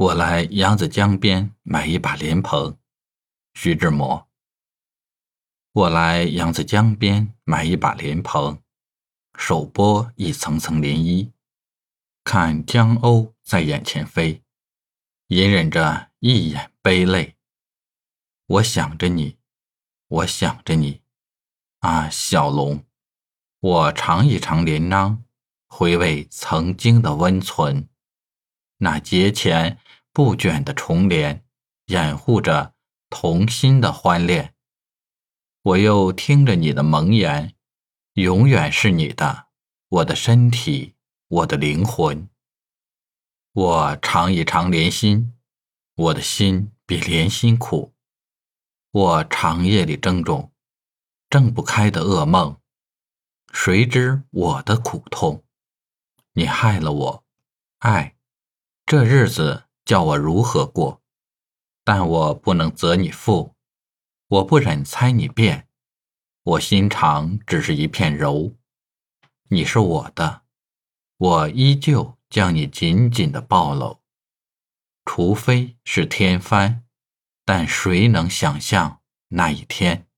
我来扬子江边买一把莲蓬，徐志摩。我来扬子江边买一把莲蓬，手拨一层层涟漪，看江鸥在眼前飞，隐忍着一眼悲泪。我想着你，我想着你，啊，小龙，我尝一尝莲囊，回味曾经的温存。那节前不卷的重帘，掩护着童心的欢恋。我又听着你的盟言，永远是你的，我的身体，我的灵魂。我尝一尝莲心，我的心比莲心苦。我长夜里怔忡，睁不开的噩梦，谁知我的苦痛？你害了我，爱。这日子叫我如何过？但我不能责你负，我不忍猜你变，我心肠只是一片柔。你是我的，我依旧将你紧紧的抱搂。除非是天翻，但谁能想象那一天？